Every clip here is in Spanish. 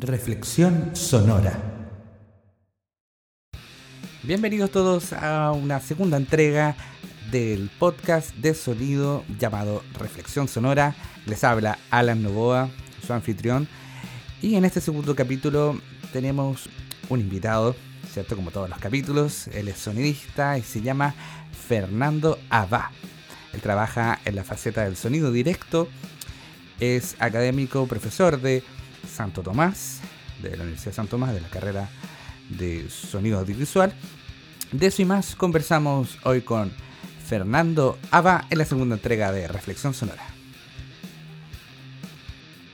Reflexión sonora. Bienvenidos todos a una segunda entrega del podcast de sonido llamado Reflexión Sonora. Les habla Alan Novoa, su anfitrión. Y en este segundo capítulo tenemos un invitado, ¿cierto? Como todos los capítulos. Él es sonidista y se llama Fernando Abá. Él trabaja en la faceta del sonido directo. Es académico, profesor de Santo Tomás, de la Universidad de Santo Tomás, de la carrera de sonido audiovisual. De eso y más conversamos hoy con Fernando Ava en la segunda entrega de Reflexión Sonora.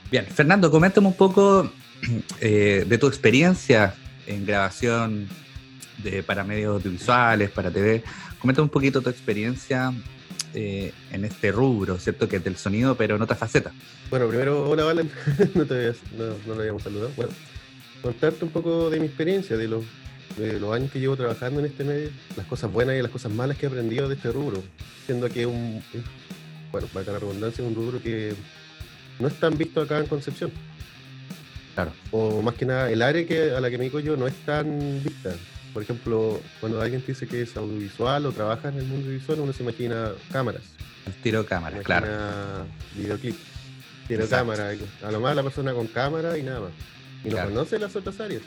Bien, Fernando, coméntame un poco eh, de tu experiencia en grabación de, para medios audiovisuales, para TV. Coméntame un poquito tu experiencia eh, en este rubro, ¿cierto? Que es del sonido, pero en otra faceta. Bueno, primero, hola Valen, no, te no, no lo habíamos saludado. Bueno, contarte un poco de mi experiencia, de los, de los años que llevo trabajando en este medio, las cosas buenas y las cosas malas que he aprendido de este rubro, siendo que un, bueno, para la redundancia, es un rubro que no es tan visto acá en Concepción. Claro. O más que nada, el área que, a la que me dedico yo no es tan vista. Por ejemplo, cuando alguien te dice que es audiovisual o trabaja en el mundo visual, uno se imagina cámaras. El tiro cámara, se claro. Videoclip. Tiro Exacto. cámara. A lo más la persona con cámara y nada más. Y Claro. no conoce las otras áreas.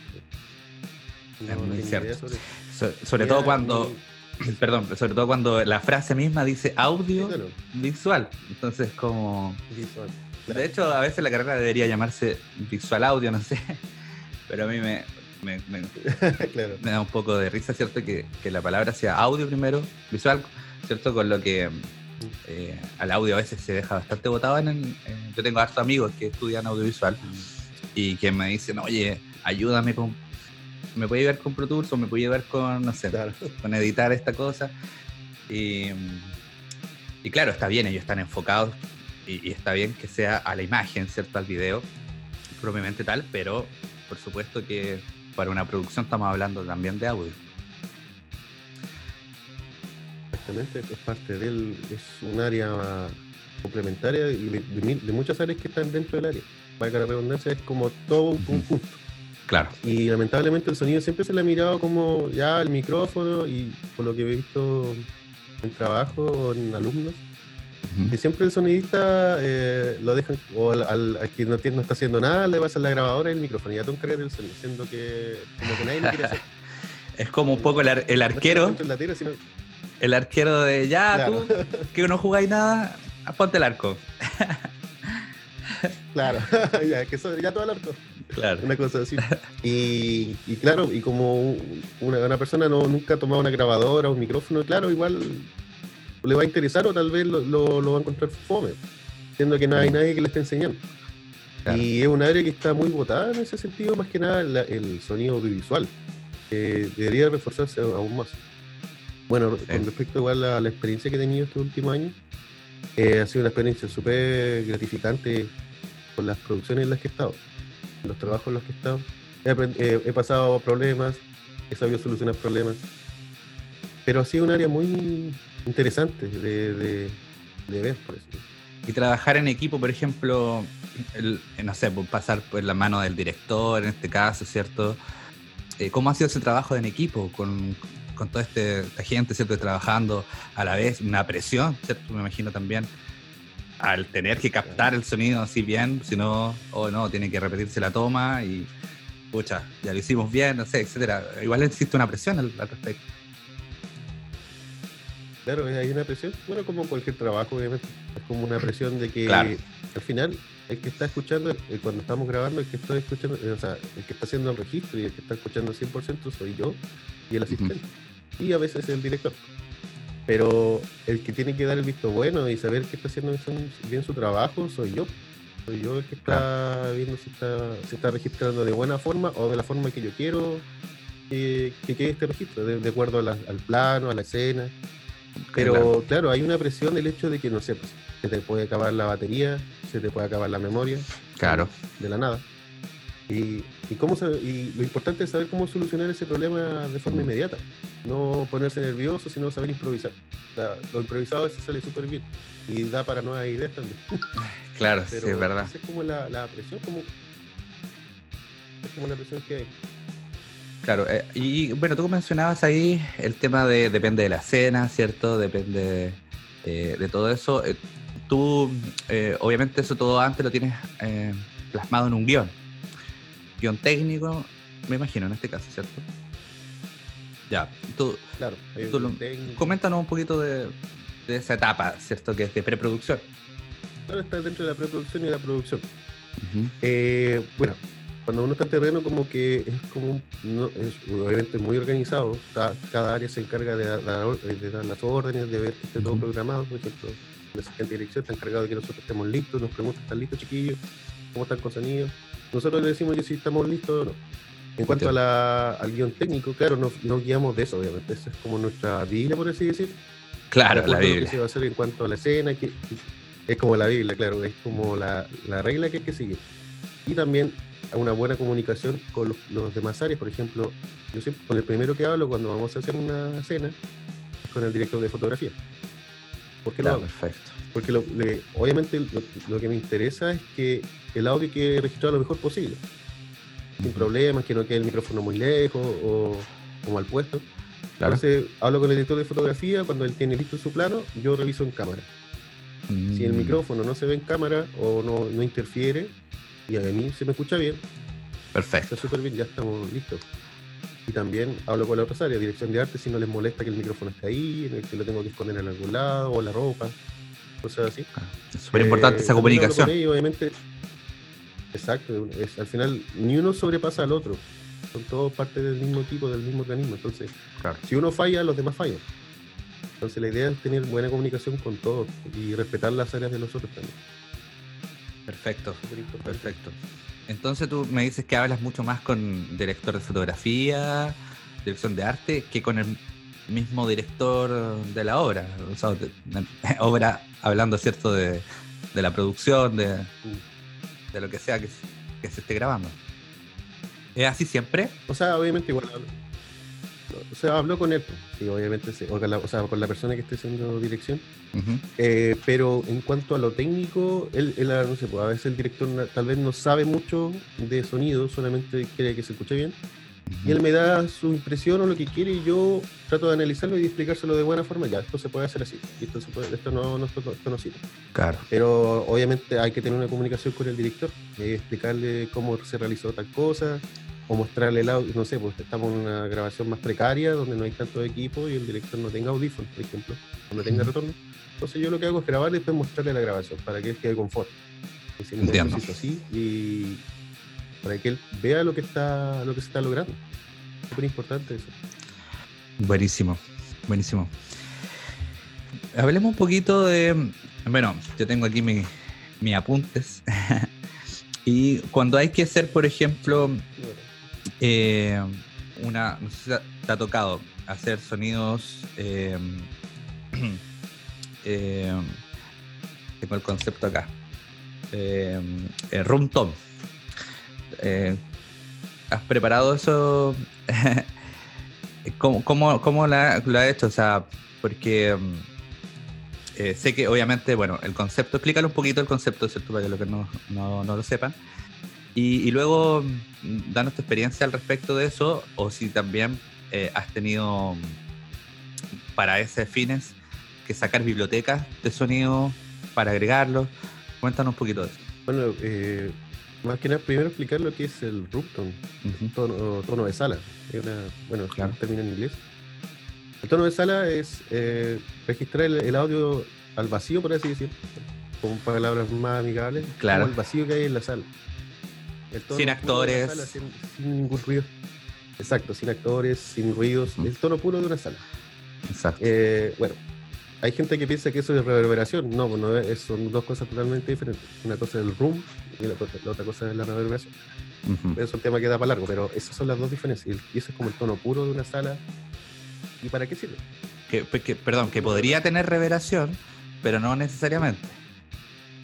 Es muy cierto. sobre eso. So- sobre todo cuando, perdón, sobre todo cuando la frase misma dice audio Claro, visual. Entonces, como. visual. De hecho, a veces la carrera debería llamarse visual audio, no sé. Pero a mí me, me, me- claro. me da un poco de risa, ¿cierto? Que, que la palabra sea audio primero, visual, ¿cierto? Con lo que eh, al audio a veces se deja bastante botado en, en- Yo tengo hartos amigos que estudian audiovisual y que me dicen, oye, ayúdame con... ¿Me puede ayudar con Pro Tools o me puede ayudar con, no sé, Claro. con editar esta cosa? Y, y claro, está bien, ellos están enfocados y, y está bien que sea a la imagen, ¿cierto? Al video, propiamente tal, pero por supuesto que para una producción estamos hablando también de audio. Exactamente, es parte de él, es un área complementaria y de, de muchas áreas que están dentro del área. Para que la redundancia es como todo un conjunto. Claro. Y lamentablemente el sonido siempre se le ha mirado como ya el micrófono y por lo que he visto en trabajo en alumnos, que siempre el sonidista eh, lo dejan, o al, al- al que no, tiene, no está haciendo nada, le pasa la grabadora y el micrófono, y ya te encargas del sonido, siendo que como que nadie lo quiere hacer. Es como un poco el, ar- el arquero, No sino- el arquero de ya, Claro. tú que no jugáis nada, ponte el arco. Claro, ya, que eso, ya todo el arco. Claro. una cosa así. Y, y claro, y como un- una, una persona no, nunca ha tomado una grabadora o un micrófono, claro, igual le va a interesar o tal vez lo, lo- lo va a encontrar fome, siendo que no hay nadie que le esté enseñando. Claro. Y es un área que está muy botada en ese sentido, más que nada la- el sonido audiovisual, que debería reforzarse aún más. Bueno, con respecto igual a la experiencia que he tenido estos últimos años, eh, ha sido una experiencia súper gratificante con las producciones en las que he estado, los trabajos en los que he estado. He, eh, he pasado problemas, he sabido solucionar problemas, pero ha sido un área muy interesante de, de, de ver, por eso. Y trabajar en equipo, por ejemplo, eh, no sé, por pasar por la mano del director en este caso, ¿cierto? Eh, ¿Cómo ha sido ese trabajo en equipo con, con toda este, esta gente, ¿cierto? Trabajando a la vez, una presión, ¿cierto? Me imagino también al tener que captar el sonido así bien, si no, o no, tiene que repetirse la toma y, pucha, ya lo hicimos bien, no sé, etcétera. Igual existe una presión al, al respecto. Claro, hay una presión, bueno, como cualquier trabajo, obviamente. Es como una presión de que Claro. al final el que está escuchando, eh, cuando estamos grabando, el que está escuchando, eh, o sea, el que está haciendo el registro y el que está escuchando 100% soy yo y el asistente. Y a veces el director. Pero el que tiene que dar el visto bueno y saber que está haciendo bien- su trabajo soy yo. Soy yo el que está viendo si está, si está registrando de buena forma o de la forma que yo quiero que, que quede este registro, de, de acuerdo la- al plano, a la escena. Pero Claro. claro. hay una presión del hecho de que, no sé, pues, se te puede acabar la batería, se te puede acabar la memoria, Claro. de la nada. Y, y, cómo se- y lo importante es saber cómo solucionar ese problema de forma inmediata. No ponerse nervioso, sino saber improvisar. O sea, lo improvisado veces sale súper bien y da para nuevas ideas también. Claro, Pero sí, es verdad. es como la, la presión, como como la presión que hay. Claro, eh, y bueno, tú mencionabas ahí el tema de depende de la escena, ¿cierto? Depende eh, de todo eso. Eh, tú, obviamente, eso todo antes lo tienes plasmado en un guion. Guión técnico, me imagino, en este caso, ¿cierto? Ya, tú, claro, coméntanos un poquito de, esa etapa, ¿cierto? Que es de preproducción. Claro, está dentro de la preproducción y de la producción. bueno, cuando uno está en terreno como que es como es obviamente muy organizado. Cada, área se encarga de, dar las órdenes de ver que esté todo programado por ejemplo la de dirección está encargado de que nosotros estemos listos nos pregunta ¿están listos chiquillos? ¿cómo están con sonido? nosotros le decimos que si estamos listos o no. En cuanto a la, al guion técnico claro no, no guiamos de eso obviamente. Eso es como nuestra biblia por así decir. Claro la biblia. que se va a hacer en cuanto a la escena que, es como la biblia claro es como la, la regla que hay que seguir. Y también una buena comunicación con los, demás áreas. Por ejemplo, yo siempre con el primero que hablo cuando vamos a hacer una escena es con el director de fotografía. ¿Por qué lo hago? Perfecto. Porque obviamente lo, que me interesa es que el audio quede registrado lo mejor posible. Sin problemas, que no quede el micrófono muy lejos o, mal puesto. Entonces hablo con el director de fotografía, cuando él tiene listo su plano, yo reviso en cámara. Si el mm. micrófono no se ve en cámara o no, no interfiere, y a mí se me escucha bien. Perfecto. Está súper bien, ya estamos listos. Y también hablo con la otra área, dirección de arte, si no les molesta que el micrófono esté ahí, en el que lo tengo que esconder en algún lado, o la ropa, cosas así. Ah, es súper importante esa eh, comunicación. obviamente, exacto, al final ni uno sobrepasa al otro. Son todos parte del mismo tipo, del mismo organismo. Entonces, si uno falla, los demás fallan. Entonces la idea es tener buena comunicación con todos y respetar las áreas de los otros también. Perfecto, perfecto. Entonces tú me dices que hablas mucho más con director de fotografía, dirección de arte, que con el mismo director de la obra. O sea, obra hablando, ¿cierto?, de, la producción, de, de, lo que sea que, que se esté grabando. ¿Es así siempre? O sea, obviamente igual o sea, hablo con él, sí, obviamente, o, con la, o sea, con la persona que esté haciendo dirección. Eh, pero en cuanto a lo técnico, él, él, no sé, pues a veces el director tal vez no sabe mucho de sonido, solamente quiere que se escuche bien. Y él me da su impresión o lo que quiere y yo trato de analizarlo y explicárselo de buena forma. Ya, esto se puede hacer así, esto, esto no, no, esto, no sirve. Claro. Pero obviamente hay que tener una comunicación con el director, y explicarle cómo se realizó tal cosa, o mostrarle el audio, no sé, pues estamos en una grabación más precaria donde no hay tanto equipo y el director no tenga audífonos, por ejemplo, no tenga retorno. Entonces yo lo que hago es grabar y después mostrarle la grabación para que él quede confort. Entiendo. así y para que él vea lo que está lo que se está logrando. Súper importante eso. Buenísimo, buenísimo. Hablemos un poquito de, bueno, yo tengo aquí mis mi apuntes. y cuando hay que hacer, por ejemplo, eh, una, no sé si te ha tocado hacer sonidos. Eh, eh, tengo el concepto acá. Eh, room tom. ¿Has preparado eso? ¿Cómo, cómo, cómo lo ha hecho? O sea, porque sé que obviamente, bueno, el concepto, explícalo un poquito el concepto, ¿cierto? Para que los que no, no, no lo sepan. Y, luego, mm, danos tu experiencia al respecto de eso, o si también eh, has tenido mm, para ese fines que sacar bibliotecas de sonido para agregarlos. Cuéntanos un poquito de eso. Bueno, eh, más que nada, primero explicar lo que es el room tono, de sala. bueno, claro. termina en inglés. El tono de sala es eh, registrar el, audio al vacío, por así decirlo, con palabras más amigables, claro. el vacío que hay en la sala sin actores. sin, ningún ruido. Exacto, sin actores, sin ruidos. El tono puro de una sala. Exacto. Eh, bueno, hay gente que piensa que eso es reverberación. No, pues son dos cosas totalmente diferentes. Una cosa es el room y la, otra cosa es la reverberación. Eso es un tema que da para largo, pero esas son las dos diferencias. Y eso es como el tono puro de una sala. ¿Y para qué sirve? Que, perdón, que podría tener reverberación, pero no necesariamente.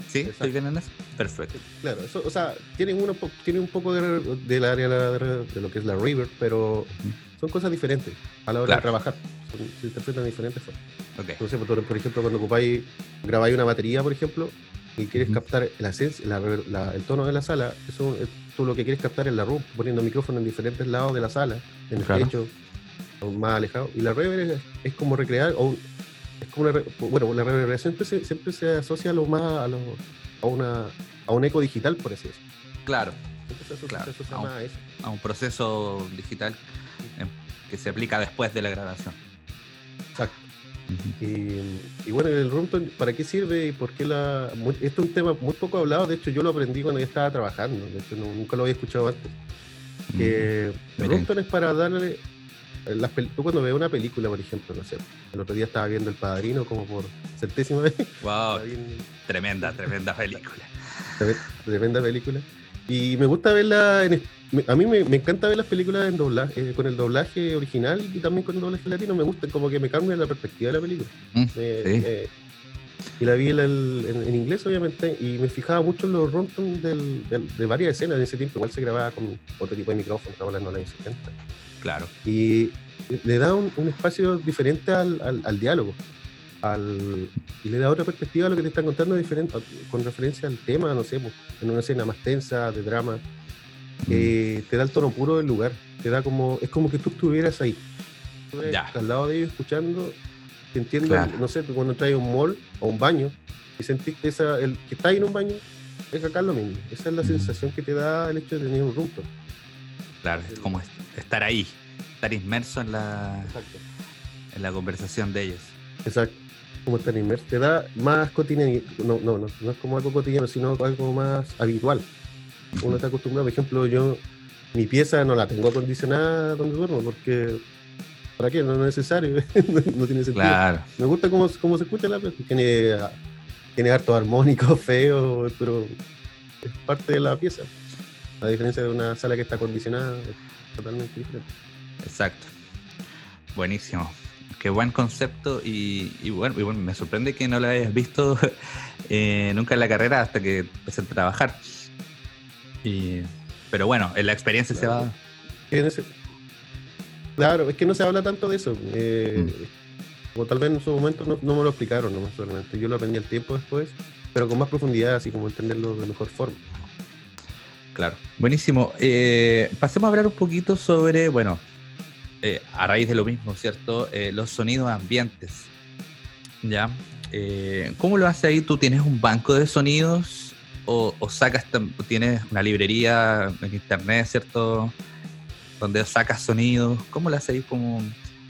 ¿Sí? ¿Estoy bien en eso? Perfecto. Claro, eso, o sea, tiene, uno, tiene un poco de, del área de, lo que es la river, pero son cosas diferentes a la hora de trabajar. se interpretan de diferentes formas. Okay. Entonces, por, ejemplo, cuando ocupáis, grabáis una batería, por ejemplo, y quieres captar la esencia, el tono de la sala, eso, tú lo que quieres captar es la room, poniendo micrófono en diferentes lados de la sala, en el techo, o más alejado. Y la reverb es, como recrear, o es como una, bueno, la reverberación siempre se, asocia a lo más a, lo, a, una, a un eco digital, por así decirlo. Claro. a, un, proceso digital que se aplica después de la grabación. Exacto. y, bueno, el runtime, ¿para qué sirve y por qué la...? esto es un tema muy poco hablado, de hecho yo lo aprendí cuando yo estaba trabajando, de hecho nunca lo había escuchado antes. el runtime es para darle... Las tú cuando ves una película, por ejemplo, no sé, el otro día estaba viendo El Padrino como por centésima vez. ¡Wow! Tremenda, tremenda película. Tremenda película. Y me gusta verla en, a mí me, encanta ver las películas en doblaje, eh, con el doblaje original y también con el doblaje latino. Me gusta, como que me cambia la perspectiva de la película. Mm, y la vi en, inglés, obviamente, y me fijaba mucho en los runtime de varias escenas en ese tiempo. Igual se grababa con otro tipo de micrófono, hablando de los 70. Claro. Y le da un, espacio diferente al, al, diálogo. Al, y le da otra perspectiva a lo que te están contando diferente, con referencia al tema, no sé, pues, en una escena más tensa, de drama eh, te da el tono puro del lugar. Te da como, es como que tú estuvieras ahí. al lado de ellos escuchando, te entiendo, no sé, cuando traes un mall o un baño y sentiste esa, el que está ahí en un baño, es acá lo mismo. Esa es la sensación que te da el hecho de tener un rumbo. Claro, es como estar ahí, estar inmerso en la, en la conversación de ellos. Exacto, como estar inmerso. Te da más cotidiano, no, no, no, no es como algo cotidiano, sino algo más habitual uno está acostumbrado. Por ejemplo, yo mi pieza no la tengo acondicionada donde duermo porque ¿para qué? No es necesario, no, tiene sentido. Me gusta cómo, cómo se escucha la pieza. Tiene, tiene harto armónico, feo, pero es parte de la pieza. A diferencia de una sala que está acondicionada, es totalmente diferente. Exacto. Buenísimo. Qué buen concepto y, bueno, me sorprende que no lo hayas visto eh, nunca en la carrera hasta que empecé a trabajar pero bueno, en la experiencia se va. Claro, es que no se habla tanto de eso. Eh, mm. O tal vez en su momento no, me lo explicaron, no solamente. Yo lo aprendí al tiempo después, pero con más profundidad, así como entenderlo de mejor forma. Claro, buenísimo. Eh, pasemos a hablar un poquito sobre, bueno, eh, a raíz de lo mismo, ¿cierto? los sonidos ambientes. ¿Ya? ¿Cómo lo hace ahí? ¿Tú tienes un banco de sonidos o, sacas, tienes una librería en internet, ¿cierto? Donde sacas sonidos. ¿Cómo lo hacéis como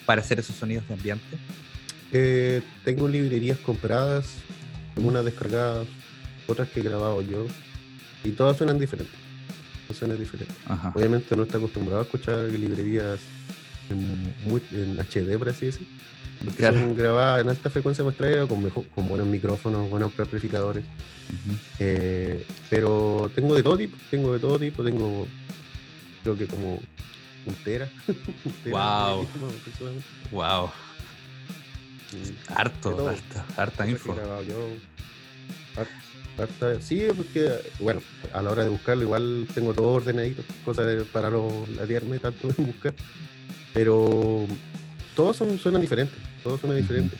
para hacer esos sonidos de ambiente? Eh, tengo librerías compradas, unas descargadas, otras que he grabado yo, y todas suenan diferentes. Suenan diferentes. Obviamente no está acostumbrado a escuchar librerías en, en HD, por así decirlo. Porque son grabadas en alta frecuencia muestreo con, con buenos micrófonos, buenos amplificadores. Eh, pero tengo de todo tipo, tengo de todo tipo, tengo creo que como un tera. wow. wow. Harto, harta, harta info. Sí, porque, bueno, a la hora de buscarlo igual tengo todo ordenadito, cosas para no ladearme tanto en buscar. Pero todos son, suenan diferentes, todos suenan diferentes.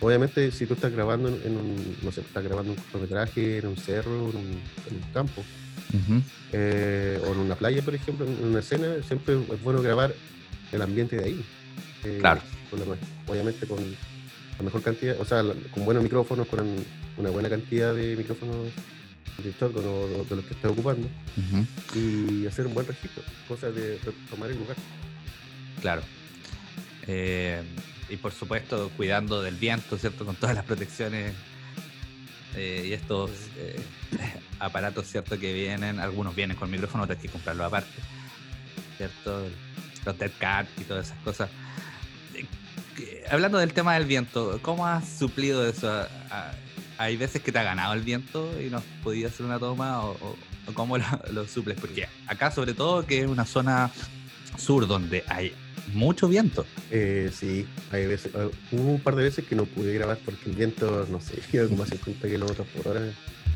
Obviamente, si tú estás grabando en un, no sé, estás grabando un cortometraje en un cerro, en un, campo, eh, o en una playa, por ejemplo, en una escena, siempre es bueno grabar el ambiente de ahí. Eh, claro. obviamente con la mejor cantidad, o sea, con buenos micrófonos, con una buena cantidad de micrófonos de shotgun o de los que estés ocupando, y hacer un buen registro, cosa de tomar el lugar. Claro. Eh, y por supuesto cuidando del viento, ¿cierto? Con todas las protecciones eh, y estos eh, aparatos, ¿cierto? Que vienen, algunos vienen con micrófono, hay que comprarlo aparte, ¿cierto? Los dead cat y todas esas cosas. Hablando del tema del viento, ¿cómo has suplido eso? ¿Hay veces que te ha ganado el viento y no has podido hacer una toma o, cómo lo, lo suples? Porque acá sobre todo que es una zona sur donde hay mucho viento. Eh, sí, hay veces, ah, hubo un par de veces que no pude grabar porque el viento, no sé, como a 50 kilómetros por hora.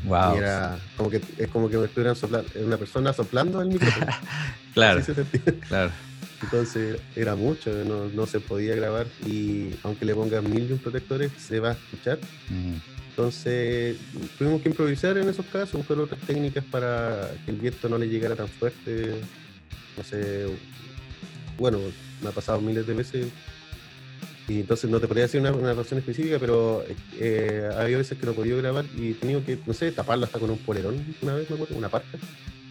Wow. Y era como que es como que me estuvieran soplando, una persona soplando el micrófono. claro. claro. Entonces era mucho, no, se podía grabar y aunque le pongan mil y un protectores se va a escuchar. Entonces tuvimos que improvisar en esos casos, buscar otras técnicas para que el viento no le llegara tan fuerte. No sé, bueno, me ha pasado miles de veces y entonces no te podría decir una, razón específica, pero eh, había veces que no podía grabar y he tenido que, no sé, taparla hasta con un polerón una vez, me acuerdo, una parca.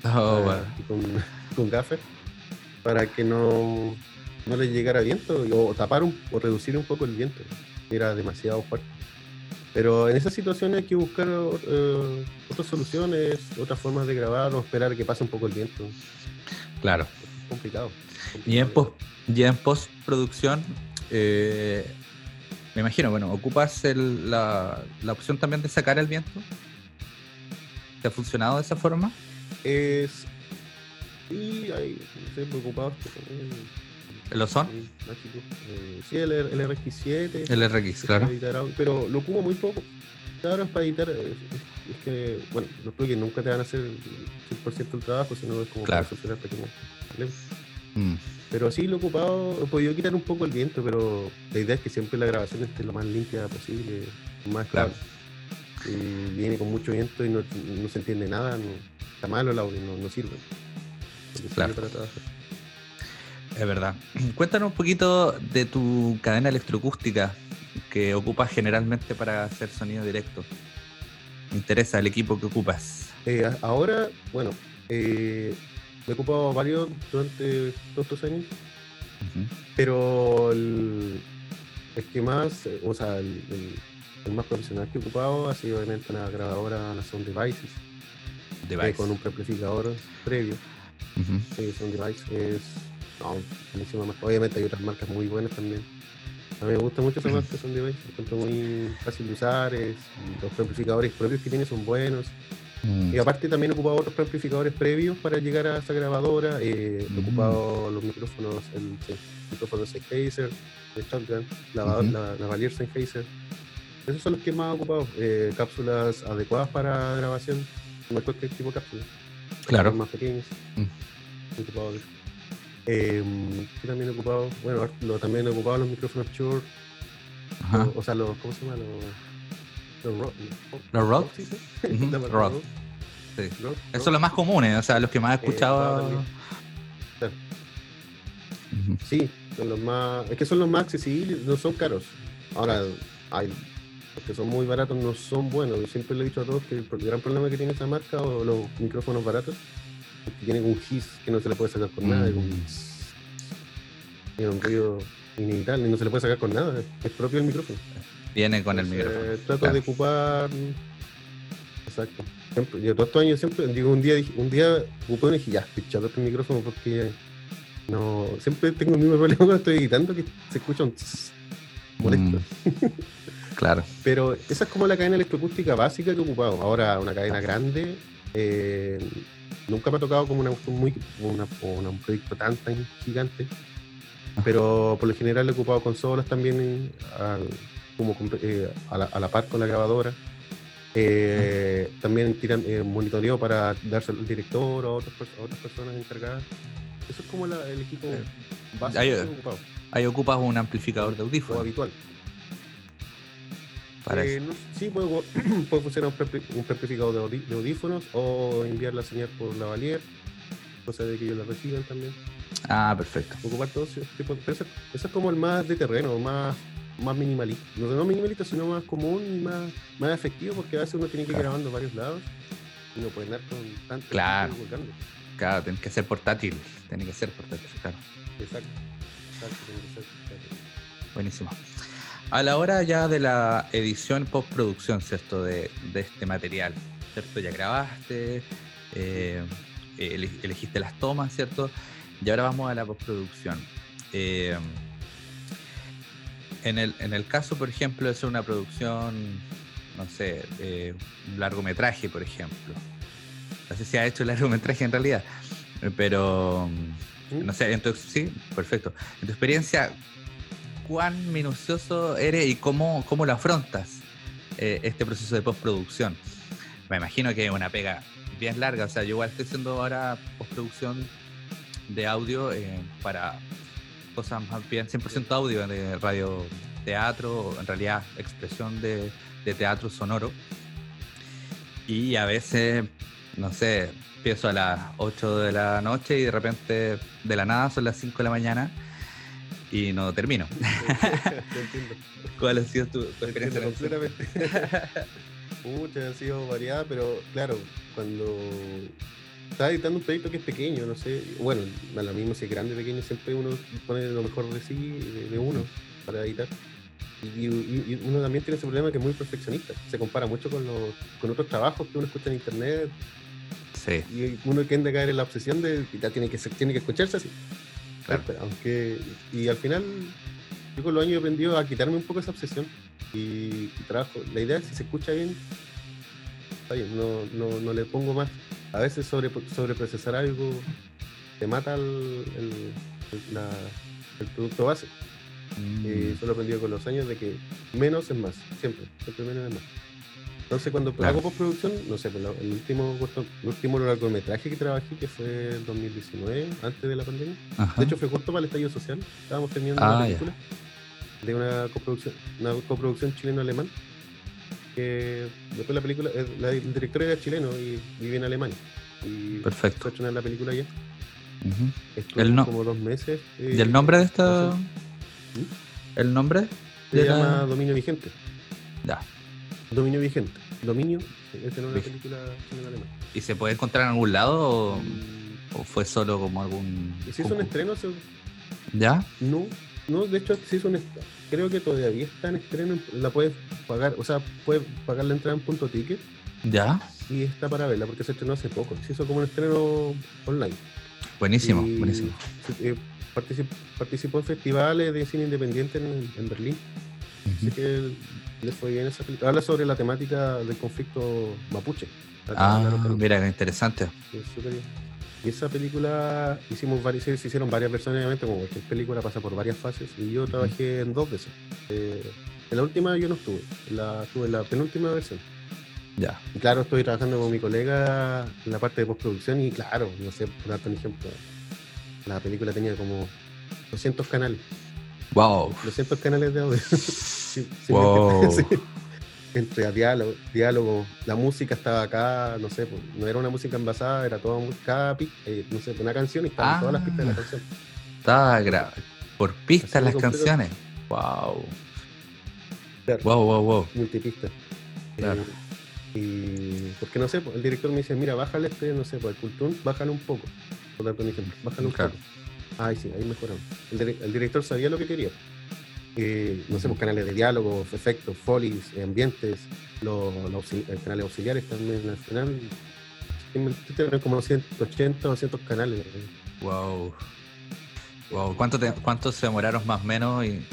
Oh, con, con gaffer para que no, no le llegara viento o tapar o reducir un poco el viento. Era demasiado fuerte. Pero en esas situaciones hay que buscar eh, otras soluciones, otras formas de grabar o esperar que pase un poco el viento. Claro. Es complicado. Y en, post, ya en postproducción, eh, me imagino, bueno, ¿ocupas la, la opción también de sacar el viento? ¿Te ha funcionado de esa forma? Es y hay, no preocupados. ¿Lo son? Eh, sí, el, el RX7. El RX, claro. pero lo ocupo muy poco. Claro, es para editar. Es, que, bueno, los plugins nunca te van a hacer 100% el trabajo, sino es como claro. para pequeños mm. Pero sí, lo he ocupado, he podido quitar un poco el viento, pero la idea es que siempre la grabación esté lo más limpia posible, más claro. Y viene con mucho viento y no, no se entiende nada, no, está malo el audio, no, no sirve. Claro. Es verdad. Cuéntanos un poquito de tu cadena electroacústica que ocupas generalmente para hacer sonido directo. Me interesa el equipo que ocupas. Eh, ahora, bueno, eh, he ocupado varios durante todos estos años, pero el, que más, o sea, el, más profesional que he ocupado ha sido obviamente una grabadora, una Sound Devices, Device. con un preamplificador previo. Sí, son device es no, buenísimo. Obviamente hay otras marcas muy buenas también. A mí me gusta mucho esa marca, son device. Encuentro muy fácil de usar. Es, los amplificadores propios que tiene son buenos. Mm. Y aparte también he ocupado otros amplificadores previos para llegar a esa grabadora. Eh, he mm. ocupado los micrófonos, el, micrófono Sennheiser, de Shotgun, la, la, Lavalier Sennheiser. Esos son los que más he ocupado. Eh, cápsulas adecuadas para grabación. No cualquier tipo de cápsula. Claro. Más pequeños. Mm. Eh, también he ocupado, bueno, lo, también he ocupado los micrófonos Shure. O, sea, los, ¿cómo se llama? Los, los, los Rode. ¿sí? Rode. Sí. Esos son los más comunes, o sea, los que más he eh, escuchado. sí, son los más. Es que son los más accesibles, no son caros. Ahora, hay los que son muy baratos no son buenos. Yo siempre le he dicho a todos que el gran problema que tiene esa marca o los micrófonos baratos que tiene un hiss que no se le puede sacar con nada, con un ruido inevitable y no se le puede sacar con nada, es propio el micrófono. Viene con el micrófono. Trato de ocupar. Exacto. yo todos estos años siempre, digo, un día un día ocupé y dije, ya, estoy este micrófono porque no. Siempre tengo el mismo problema cuando estoy editando que se escucha un molesto. Mm. claro. Pero esa es como la cadena electroacústica básica que he ocupado. Ahora una cadena grande. Eh, nunca me ha tocado como una muy una, un proyecto tan tan gigante pero por lo general he ocupado consolas también como eh, a, la, par con la grabadora eh, también tiran eh, monitoreo para darse al director o a otras, otras personas encargadas eso es como el equipo básico ahí, ahí ocupas un amplificador de audífonos habitual eh, sí, puede, funcionar un, amplificador de, audífonos o enviar la señal por la valier, cosa de que ellos la reciban también. Ah, perfecto. Ocupar todo ese tipo de... Eso, es como el más de terreno, más, más minimalista. No, no minimalista, sino más común y más, más efectivo, porque a veces uno tiene que ir grabando varios lados y no puede andar con tanto claro. Claro, tiene que ser portátil. Tiene que ser portátil, claro. Exacto. Exacto, tiene que ser portátil. Buenísimo. A la hora ya de la edición postproducción, ¿cierto? De, este material, ¿cierto? Ya grabaste, eh, elegiste las tomas, ¿cierto? Y ahora vamos a la postproducción. Eh, en, el, en el caso, por ejemplo, de ser una producción, no sé, un largometraje, por ejemplo. No sé si ha hecho largometraje en realidad, pero no sé, entonces sí, perfecto. En tu experiencia, cuán minucioso eres y cómo, cómo lo afrontas eh, este proceso de postproducción. Me imagino que es una pega bien larga, o sea, yo igual estoy haciendo ahora postproducción de audio eh, para cosas más bien 100% audio de radio teatro, en realidad expresión de, de teatro sonoro. Y a veces, no sé, empiezo a las 8 de la noche y de repente de la nada son las 5 de la mañana y no termino. ¿Cuál ha sido tu, experiencia? Completamente. Muchas ha sido variada, pero claro, cuando estás editando un proyecto que es pequeño, no sé, bueno, a lo mismo si es grande o pequeño, siempre uno pone lo mejor de sí, de, uno, para editar. Y, uno también tiene ese problema que es muy perfeccionista. Se compara mucho con, los, con otros trabajos que uno escucha en internet. Sí. Y uno tiende a caer en la obsesión de ya tiene que, tiene que escucharse así. Claro. Aunque, y al final, yo con los años he aprendido a quitarme un poco esa obsesión y, trabajo. La idea es si se escucha bien, está bien, no, no, no le pongo más. A veces sobre, sobreprocesar algo te mata el, el, producto base. Mm. Eh, solo he aprendido con los años de que menos es más, siempre, siempre menos es más. Entonces, cuando hago postproducción, no sé, pues, el último el último largometraje que trabajé, que fue en 2019, antes de la pandemia, de hecho fue justo para el estallido social, estábamos terminando una ah, película de una coproducción, una coproducción chileno-alemán, que después la película, eh, el director era chileno y vive en Alemania. Y Perfecto. Fue a la película allá. el no... como dos meses. ¿Y el nombre de esta...? ¿Mm? ¿El nombre? Se llama Dominio Vigente. Ya. Dominio Vigente. Dominio, una película. ¿Y se puede encontrar en algún lado o, fue solo como algún...? ¿Y si es un estreno? ¿Ya? No, no, de hecho, sí son creo que todavía está en estreno. La puedes pagar, o sea, puedes pagar la entrada en punto ticket. Ya. Y está para verla porque se estrenó hace poco. Se hizo como un estreno online. Buenísimo, buenísimo. Eh, participó, en festivales de cine independiente en, Berlín. Así que les fue bien esa película. Habla sobre la temática del conflicto mapuche. Ah, mira, interesante. Súper bien. Y esa película hicimos varias, se hicieron varias versiones, obviamente, como cualquier película pasa por varias fases, y yo trabajé en dos veces. Eh, en la última yo no estuve, la, estuve en la penúltima versión. Ya. Y claro, estoy trabajando con mi colega en la parte de postproducción, y claro, no sé, por darte un ejemplo, la película tenía como 200 canales. Wow. 200 canales de audio. wow entre diálogo, diálogo, la música estaba acá, no sé, pues, no era una música envasada, era toda cada eh, no sé, una canción y estaban todas las pistas de la ah. canción. Estaba grave. Por pistas las canciones. Wow. Wow, wow, wow. Multipista. Claro. Eh, y porque no sé, pues, el director me dice, mira, bájale este, no sé, pues el Cultún, bájale un poco. Por ejemplo, bájale un poco. Ay, sí, ahí mejoramos. el director sabía lo que quería no sé, pues, canales de diálogo, efectos, folies, ambientes, los, canales auxiliares también al final. Tienen como 180 o 200 canales. Wow. Wow. ¿Cuánto, ¿Cuánto se demoraron más o menos y,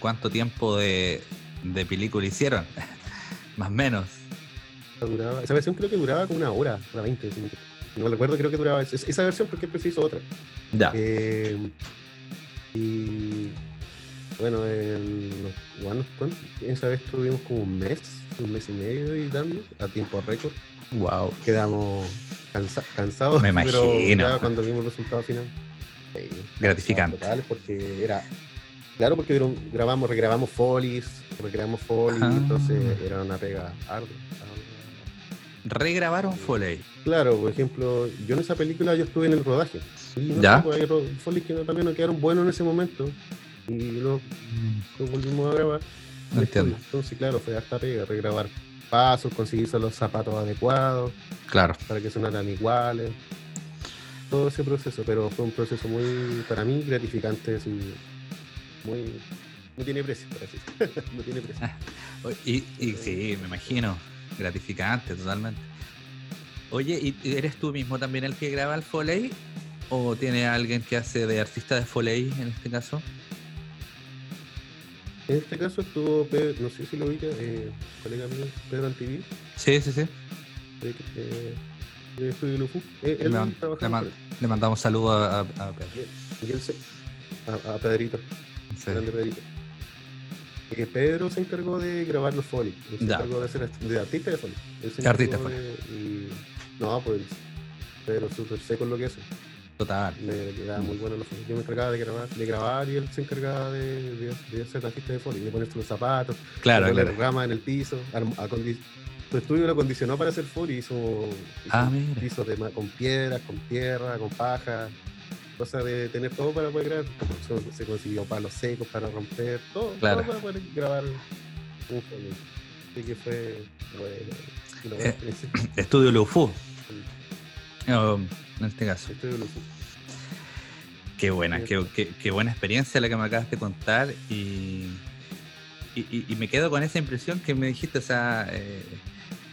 cuánto tiempo de, de película hicieron? más o menos. esa versión creo que duraba como una hora, una 20. No recuerdo, creo que duraba esa, versión porque es preciso otra. Ya. Eh, y bueno, en los esa vez tuvimos como un mes, un mes y medio editando a tiempo récord. Wow. Quedamos cansados. Me imagino. cuando vimos el resultado final. Gratificante. porque era. Claro, porque grabamos, regrabamos folies, recreamos folies, entonces era una pega ardua. Regrabaron Foley. Claro, por ejemplo, yo en esa película yo estuve en el rodaje. ¿Ya? Pues, hay folies que también no quedaron buenos en ese momento y luego lo volvimos a grabar. entiendo. Entonces, claro, fue hasta pega, regrabar pasos, conseguirse los zapatos adecuados. Claro. Para que sonaran iguales. Todo ese proceso, pero fue un proceso muy, para mí, gratificante, así, muy, no tiene precio, no tiene precio. y, y sí, me imagino, gratificante totalmente. Oye, ¿y eres tú mismo también el que graba el Foley? ¿O tiene alguien que hace de artista de Foley en este caso? En este caso estuvo Pedro, no sé si lo viste, eh, colega mío, Pedro Antiví. Sí, sí, sí. De, eh, de Estudio Lufu. Eh, él le, le, mandamos saludos a, a, Pedro. Y él se, a, a Pedrito. Sí. Grande Pedrito. Que Pedro se encargó de grabar los folies. Se encargó de ser de artista de folies. Artista de, y, No, pues Pedro súper seco en lo que hace. Total. Le quedaba muy bueno los Foley. Yo me encargaba de grabar, de grabar y él se encargaba de, de, de hacer la pista de Foley, de ponerse los zapatos, Claro, de poner claro. en el piso. arm- acondi- Su estudio lo acondicionó para hacer Foley, hizo, hizo Ah, pisos de, con piedras, con tierra, con paja. Cosa de tener todo para poder grabar. Se, se consiguió palos secos para romper, todo, Claro. todo para poder grabar un Foley. Así que fue bueno. Eh. Estudio Lufu. No, en este caso. Estudio supo. Qué buena, qué, qué- qué buena experiencia la que me acabas de contar y, y, y- y me quedo con esa impresión que me dijiste, o sea, eh,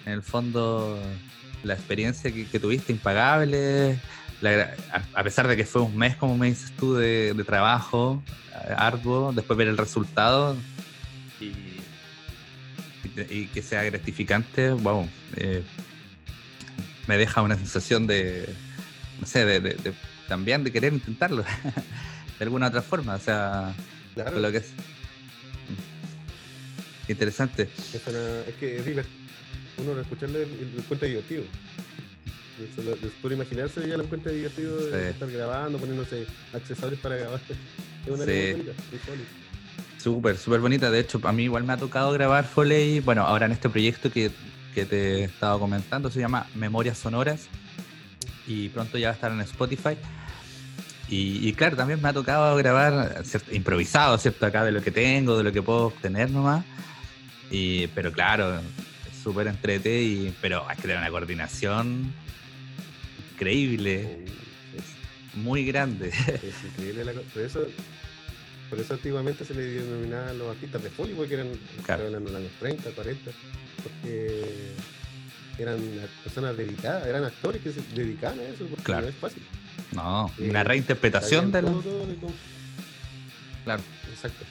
en el fondo la experiencia que, que tuviste impagable, la a, a pesar de que fue un mes, como me dices tú, de, de trabajo arduo, después ver el resultado y, y te- y que sea gratificante, wow, eh, me deja una sensación de, no sé, de, de- de- también de querer intentarlo de alguna otra forma, o sea, Claro. lo que es interesante. Es, una- es que es divertido. Uno escucharlo lo lo encuentra divertido. Eso lo- lo- Por imaginarse ya lo encuentra divertido de Sí. estar grabando, poniéndose accesorios para grabar. Es una Sí. bonita. Súper, súper bonita. De hecho, a mí igual me ha tocado grabar Foley. Bueno, ahora en este proyecto que, que te estaba comentando, se llama Memorias Sonoras. Y pronto ya va a estar en Spotify. Y, y claro, también me ha tocado grabar ¿cierto? improvisado, ¿cierto? Acá de lo que tengo, de lo que puedo obtener nomás. Y, pero claro, súper entrete, y, pero hay que tener una coordinación increíble, muy grande. Es, increíble la co- Por eso, por eso antiguamente se le denominaban los artistas de Foley, porque eran, Claro. eran los años 30, 40, porque eran personas dedicadas, eran actores que se dedicaban a eso, porque Claro. no es fácil. No, Sí. una reinterpretación de todo, todo cómo- Claro. Exacto.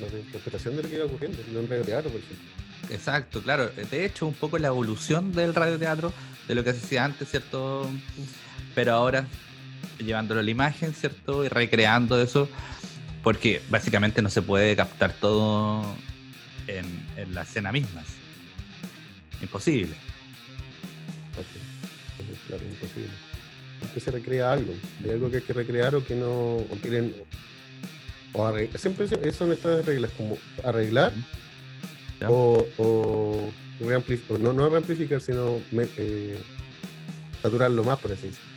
La interpretación de lo que iba ocurriendo, no en radioteatro, por ejemplo. Exacto, claro. De hecho, un poco la evolución del radioteatro, de lo que se hacía antes, ¿cierto? Pero ahora llevándolo a la imagen, ¿cierto? Y recreando eso, porque básicamente no se puede captar todo en, en la escena misma. Imposible. Entonces, claro, es imposible. Que se recrea algo, de algo que hay que recrear o que no, o quieren, o arreglar, siempre son estas reglas, como arreglar Ya. o, o no, no reamplificar, sino eh, saturarlo más, por así decirlo.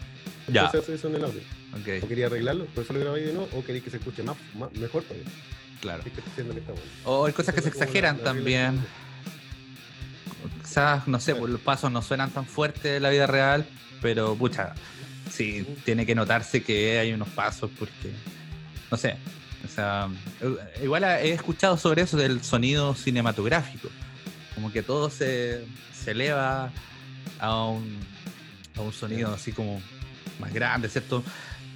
Ya. Entonces eso en el audio. O quería arreglarlo, por eso lo grabáis de nuevo, o queréis que se escuche más, más mejor todavía. claro. Es que estoy diciendo que está bueno. O hay cosas que se exageran también. Quizás, no sé, Claro. pues los pasos no suenan tan fuertes en la vida real, pero pucha, sí, tiene que notarse que hay unos pasos porque, no sé, o sea, eh, igual he escuchado sobre eso del sonido cinematográfico, como que todo se, se eleva a un, a un sonido así como más grande, ¿cierto?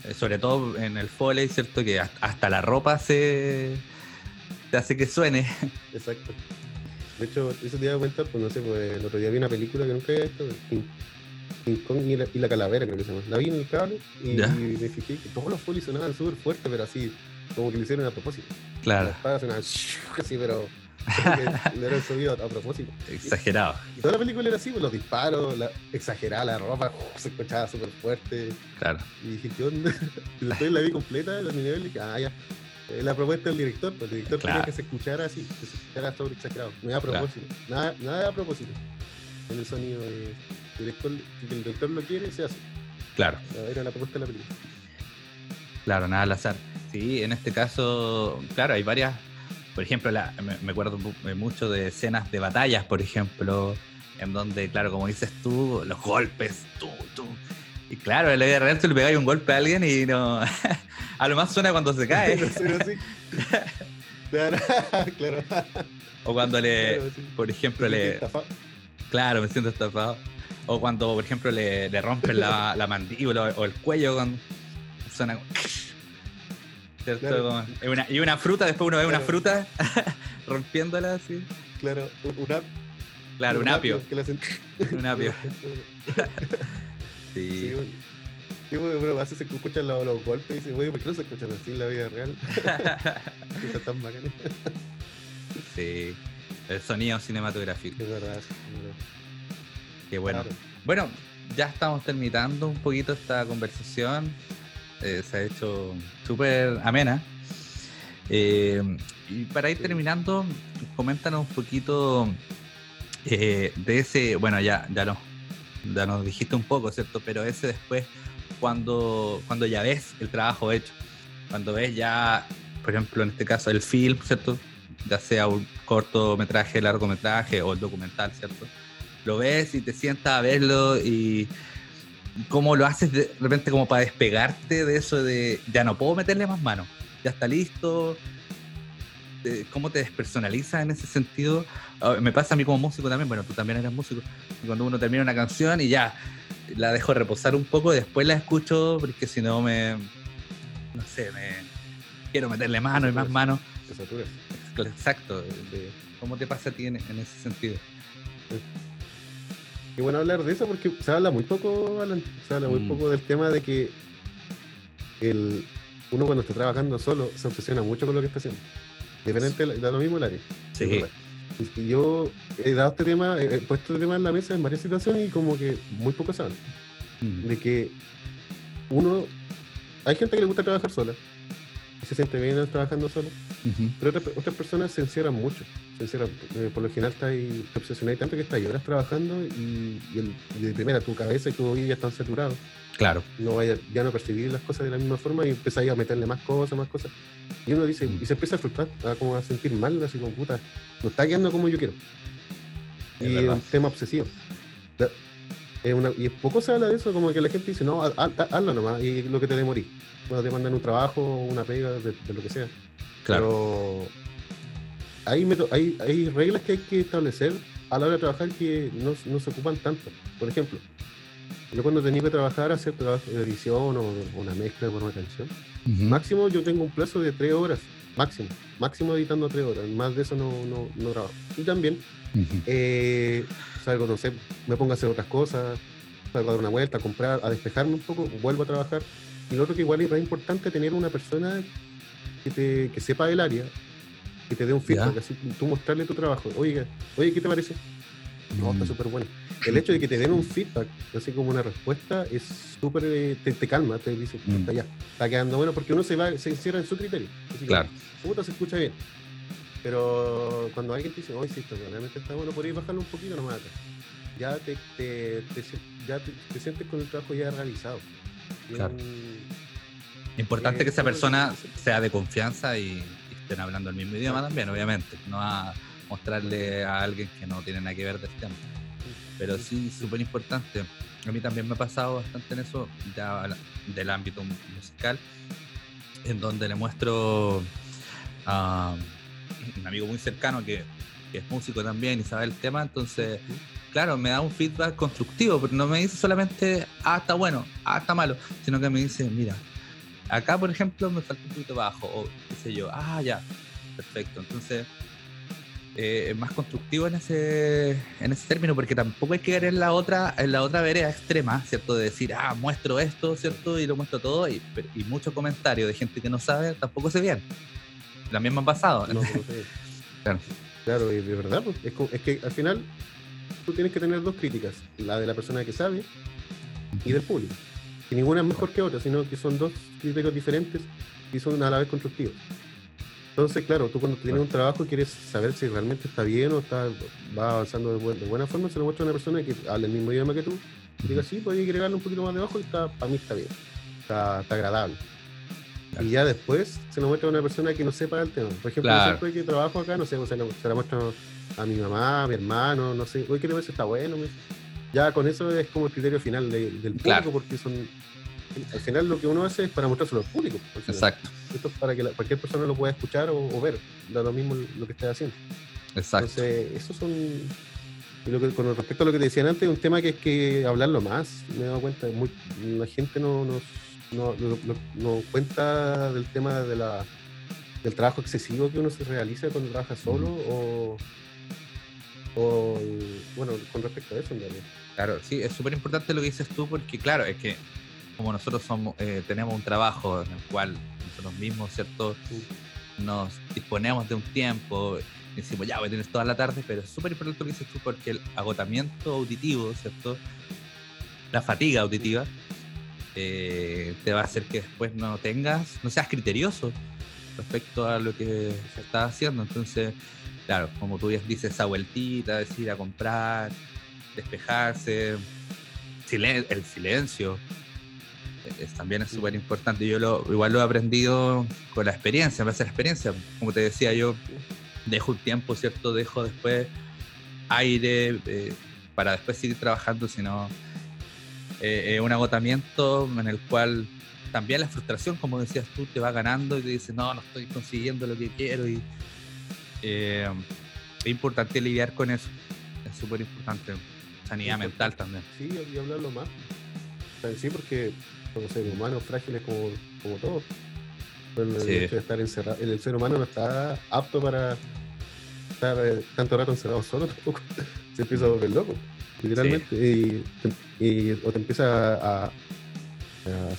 Eh, sobre todo en el foley, ¿cierto? Que hasta- la ropa se, se hace que suene. Exacto. De hecho, eso te iba a comentar, pues no sé, pues el otro día vi una película que nunca había visto, King, King Kong y la, y la calavera, creo que se llama. La vi en el cable y, y me fijé que todos los folies sonaban súper fuertes, pero así, como que lo hicieron a propósito. Claro, Las espadas sonaban así, pero le sonido a, propósito. exagerado. Y toda la película era así, pues los disparos, la, exagerada la ropa, se escuchaba súper fuerte. Claro. Y dije, ¿qué onda? Y después la vi completa, la miré y dije, ah, ya. Es la propuesta del director, pues el director Claro. quería que se escuchara así, que se escuchara sobre exagerado. No era a Claro. propósito, nada, nada a propósito. En el sonido, eh, el director, si el director lo quiere, se hace. Claro, Era la propuesta de la película. claro, nada al azar. Sí, en este caso, claro, hay varias. Por ejemplo, la- me, me acuerdo mu- mucho de escenas de batallas, por ejemplo, en donde, claro, como dices tú, los golpes, tú, tú. Y claro, en la vida real tú le pegáis un golpe a alguien y no. a lo más suena cuando se cae. Sí. Claro, claro. o cuando le. claro, sí. Por ejemplo, le. Estafa- Claro, me siento estafado. O cuando, por ejemplo, le, le rompen la, la mandíbula o el cuello con. Suena. ¿Cierto? Claro. Como- y, una, y una fruta, después uno ve una fruta rompiéndola así. Claro, un, un ap- Claro, un apio. hacen- Un apio. Sí, Sí. güey, bueno, a veces se escuchan los, los golpes y dicen, güey, ¿por qué no se escuchan así en la vida real? Tan sí. El sonido cinematográfico. Es verdad, es verdad. Qué bueno. Claro. Bueno, ya estamos terminando un poquito esta conversación. Eh, se ha hecho súper amena. Eh, y para ir terminando, coméntanos un poquito de ese, bueno, ya, ya, no, ya nos dijiste un poco, ¿cierto? Pero ese después, cuando, cuando ya ves el trabajo hecho, cuando ves ya, por ejemplo, en este caso, el film, ¿cierto? Ya sea un cortometraje, largometraje o el documental, ¿cierto? Lo ves y te sientas a verlo y cómo lo haces de repente como para despegarte de eso de ya no puedo meterle más mano, ya está listo, cómo te despersonaliza en ese sentido. Ah, me pasa a mí como músico también, bueno, tú también eres músico, cuando uno termina una canción y ya la dejo reposar un poco, después la escucho porque si no me, no sé, me quiero meterle mano y más mano. Exacto, ¿cómo te pasa a ti en, ese sentido? Y bueno hablar de eso porque se habla muy poco, Alan, se habla muy mm. poco del tema de que el, uno cuando está trabajando solo se obsesiona mucho con lo que está haciendo. Diferente, da lo mismo el área. Sí. Y yo he dado este tema, he puesto este tema en la mesa en varias situaciones y como que muy poco saben. Mm. De que uno, hay gente que le gusta trabajar sola, y se siente bien trabajando pero otras, personas se encierran mucho. Se encierran, eh, por lo general está ahí, te tanto que estás horas trabajando y, de primera tu cabeza y tu oído ya están saturados. Claro. No vaya, ya no percibir las cosas de la misma forma y empezáis a meterle más cosas, más cosas. Y uno dice, y se empieza a frustrar, a, como a sentir mal, así como puta, no está quedando como yo quiero. y es un tema obsesivo. y poco se habla de eso, como que la gente dice, no, hazlo nomás, y lo que te demorís. Cuando te mandan un trabajo, una pega, de, lo que sea. Claro. Pero hay, hay, hay reglas que hay que establecer a la hora de trabajar que no, no se ocupan tanto. Por ejemplo, yo cuando tenía que trabajar, hacer trabajo de edición o una mezcla con una canción, máximo yo tengo un plazo de tres horas, máximo, máximo editando tres horas, más de eso no, no, no trabajo. Y también eh, salgo, no sé, me pongo a hacer otras cosas, salgo a dar una vuelta, a comprar, a despejarme un poco, vuelvo a trabajar. Y lo otro que igual es importante tener una persona que, te, que sepa del área, que te dé un feedback, así tú mostrarle tu trabajo. Oye, oye, ¿qué te parece? No, está mm. súper bueno el hecho de que te den un feedback, así como una respuesta, es súper, eh, te, calma, te dice, mm. está ya, está quedando bueno, porque uno se va, se encierra en su criterio. claro. puta, se escucha bien. Pero cuando alguien te dice, oye, sí, realmente está bueno, por ahí bajarlo un poquito nomás Ya te, te, ya te, sientes con el trabajo ya realizado. Claro. Importante que esa persona sea de confianza y, estén hablando el mismo idioma también, obviamente. No a mostrarle a alguien que no tiene nada que ver del tema pero sí, súper importante. A mí también me ha pasado bastante en eso, ya del ámbito musical, en donde le muestro a un amigo muy cercano que, es músico también y sabe el tema, entonces, claro, me da un feedback constructivo, pero no me dice solamente, ah, está bueno, ah, está malo, sino que me dice, mira, acá, por ejemplo, me falta un poquito bajo, o qué sé yo, ah, ya, perfecto. Entonces, eh, más constructivo en ese, en ese término, porque tampoco hay que caer en la otra, en la otra vereda extrema, ¿cierto? De decir, ah, muestro esto, ¿cierto? Y lo muestro todo, y, y muchos comentarios de gente que no sabe, tampoco se bien. También me han pasado. claro. claro, y de verdad, pues, es, que al final tú tienes que tener dos críticas, la de la persona que sabe y del público. Que ninguna es mejor que otra, sino que son dos críticos diferentes y son a la vez constructivos. Entonces, claro, tú cuando tienes un trabajo quieres saber si realmente está bien o está va avanzando de, buena forma, se lo muestra a una persona que habla el mismo idioma que tú. Diga, sí, puedes agregarle un poquito más debajo y está, para mí está bien. Está, agradable. Y ya después se lo muestra a una persona que no sepa el tema. Por ejemplo, claro. que trabajo acá, no sé, se, se la muestra a mi mamá, a mi hermano, no sé, oye, ¿qué te parece? Está bueno. Ya con eso es como el criterio final del público, porque son al final lo que uno hace es para mostrárselo al público. Exacto. Esto es para que cualquier persona lo pueda escuchar o, ver, da lo mismo lo que esté haciendo. Exacto. Entonces, eso son. lo que, con respecto a lo que te decían antes, un tema que es que hablarlo más. Me he dado cuenta, muy, la gente no, no, no, no, cuenta del tema de la, del trabajo excesivo que uno se realiza cuando trabaja solo o, o, bueno, con respecto a eso en realidad. Claro, sí, es súper importante lo que dices tú porque, claro, es que como nosotros somos, eh, tenemos un trabajo en el cual nosotros mismos, ¿cierto? Nos disponemos de un tiempo, decimos, ya, voy a tener toda la tarde, pero es súper importante lo que dices tú porque el agotamiento auditivo, ¿cierto? La fatiga auditiva eh, te va a hacer que después no tengas, no seas criterioso respecto a lo que se está haciendo. Entonces, claro, como tú dices, esa vueltita, decir a comprar, despejarse, el silencio, también es súper importante. Yo lo, igual lo he aprendido con la experiencia, en base a la experiencia. Como te decía, yo dejo un tiempo, ¿cierto? Dejo después aire eh, para después seguir trabajando, sino eh, un agotamiento en el cual también la frustración, como decías tú, te va ganando y te dices, no, no estoy consiguiendo lo que quiero. Y eh, es importante lidiar con eso. Es súper importante. Sanidad mental también. Sí, y hablarlo más. Sí, porque somos seres humanos frágiles como, como todos. el estar encerrado, el ser humano no está apto para estar eh, tanto rato encerrado solo tampoco. Se empieza a volver loco, literalmente. Y, o te empieza a, a,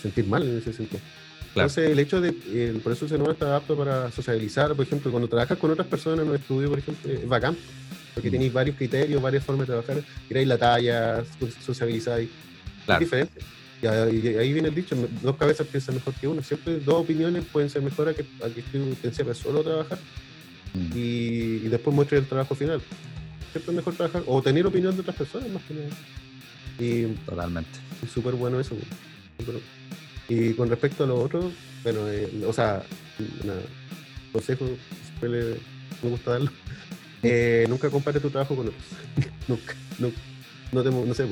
sentir mal en ese sentido. Entonces, el hecho de, por eso el ser humano está apto para socializar, por ejemplo, cuando trabajas con otras personas en un estudio, por ejemplo, es bacán, porque mm. tenéis varios criterios, varias formas de trabajar, tiráis la talla, socializáis. Claro. Es diferente. Y ahí viene el dicho, dos cabezas piensan mejor que uno. Siempre dos opiniones pueden ser mejor a que, a que tú te encierres solo a trabajar mm. y, después muestres el trabajo final. Siempre es mejor trabajar o tener opinión de otras personas más que nada. Y, Totalmente. Es súper bueno eso. Y con respecto a lo otro, bueno, eh, o sea, un consejo, me gusta darlo. Eh, nunca compares tu trabajo con otros. nunca, nunca. No, te, no sé,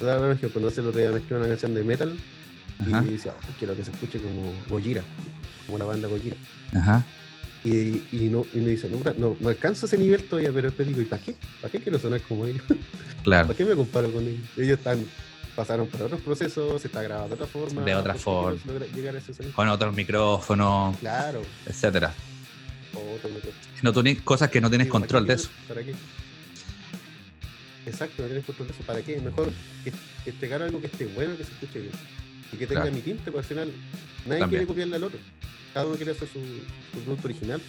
dar un ejemplo, no sé, lo que mezclé una canción de metal y decía, quiero que se escuche como Gojira, como la banda Gojira. Ajá. Y, y, no, y me dice, no, no, no, alcanzo ese nivel todavía, pero después digo, ¿y para qué? ¿Para qué quiero sonar como ellos? Claro. ¿Para qué me comparo con ellos? Ellos están, pasaron por otros procesos, se está grabando de otra forma. De otra forma. Con otros micrófonos. Claro. Etcétera. No tienes cosas que no tienes control de eso. ¿Para qué? Exacto, no tienes control de eso. ¿Para qué? Mejor que, entregar algo que esté bueno, que se escuche bien. Y que tenga mi tinte, porque al final nadie quiere copiarle al otro. Cada uno quiere hacer su, producto original.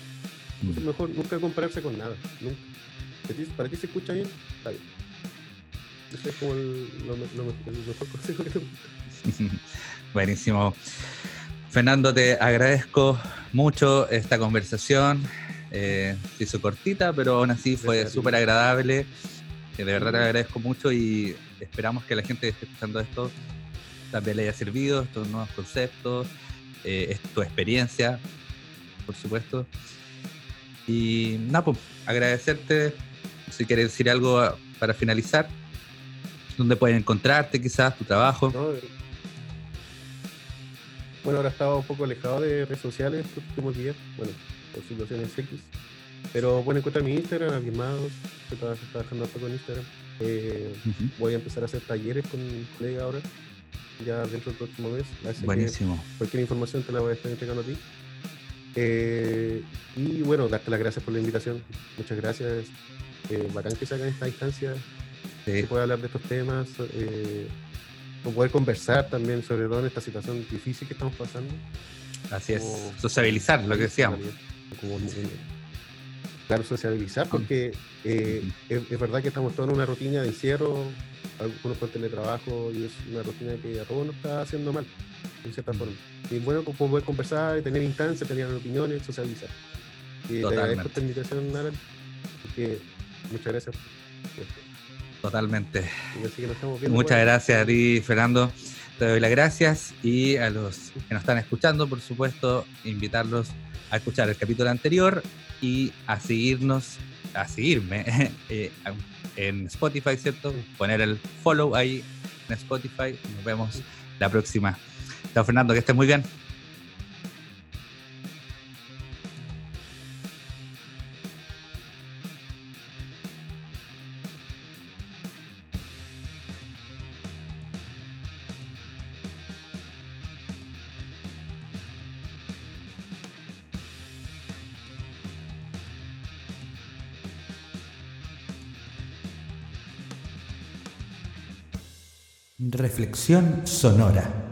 Entonces, mm. mejor nunca compararse con nada. Nunca. ¿Para qué se escucha bien? Está bien. Ese es como el, lo, mejor consejo que tengo. Buenísimo. Fernando, te agradezco mucho esta conversación. Eh, se hizo cortita, pero aún así fue súper agradable de verdad te agradezco mucho y esperamos que la gente que esté escuchando esto también le haya servido estos nuevos conceptos, eh, tu experiencia, por supuesto. Y nada, pues, agradecerte. Si quieres decir algo para finalizar, ¿dónde pueden encontrarte quizás, tu trabajo? Eh, bueno, ahora estaba un poco alejado de redes sociales estos últimos días, bueno, por situaciones X pero bueno, encuentra mi Instagram, Abismados, estoy trabajando con Instagram. Eh, voy a empezar a hacer talleres con un colega ahora, ya dentro del próximo mes. Buenísimo. cualquier información te la voy a estar entregando a ti. Eh, y bueno, darte las gracias por la invitación. Muchas gracias. Eh, bacán que se haga en esta instancia. Se puede hablar de estos temas. Eh, poder conversar también sobre todo en esta situación difícil que estamos pasando. Así es. Sociabilizar, lo que decíamos. Como, claro, sociabilizar, porque eh, es, verdad que estamos todos en una rutina de encierro, algunos con teletrabajo, y es una rutina que a todos nos está haciendo mal, en cierta forma. Y bueno poder conversar, tener instancias, tener opiniones, socializar. Y te agradezco esta invitación, Nara, muchas gracias. Totalmente. Muchas gracias a ti, Fernando. Te doy las gracias y a los que nos están escuchando, por supuesto, invitarlos a escuchar el capítulo anterior y a seguirnos, a seguirme eh, en Spotify, ¿cierto? Poner el follow ahí en Spotify. Nos vemos la próxima. Chao, Fernando, que estés muy bien. Reflexión sonora.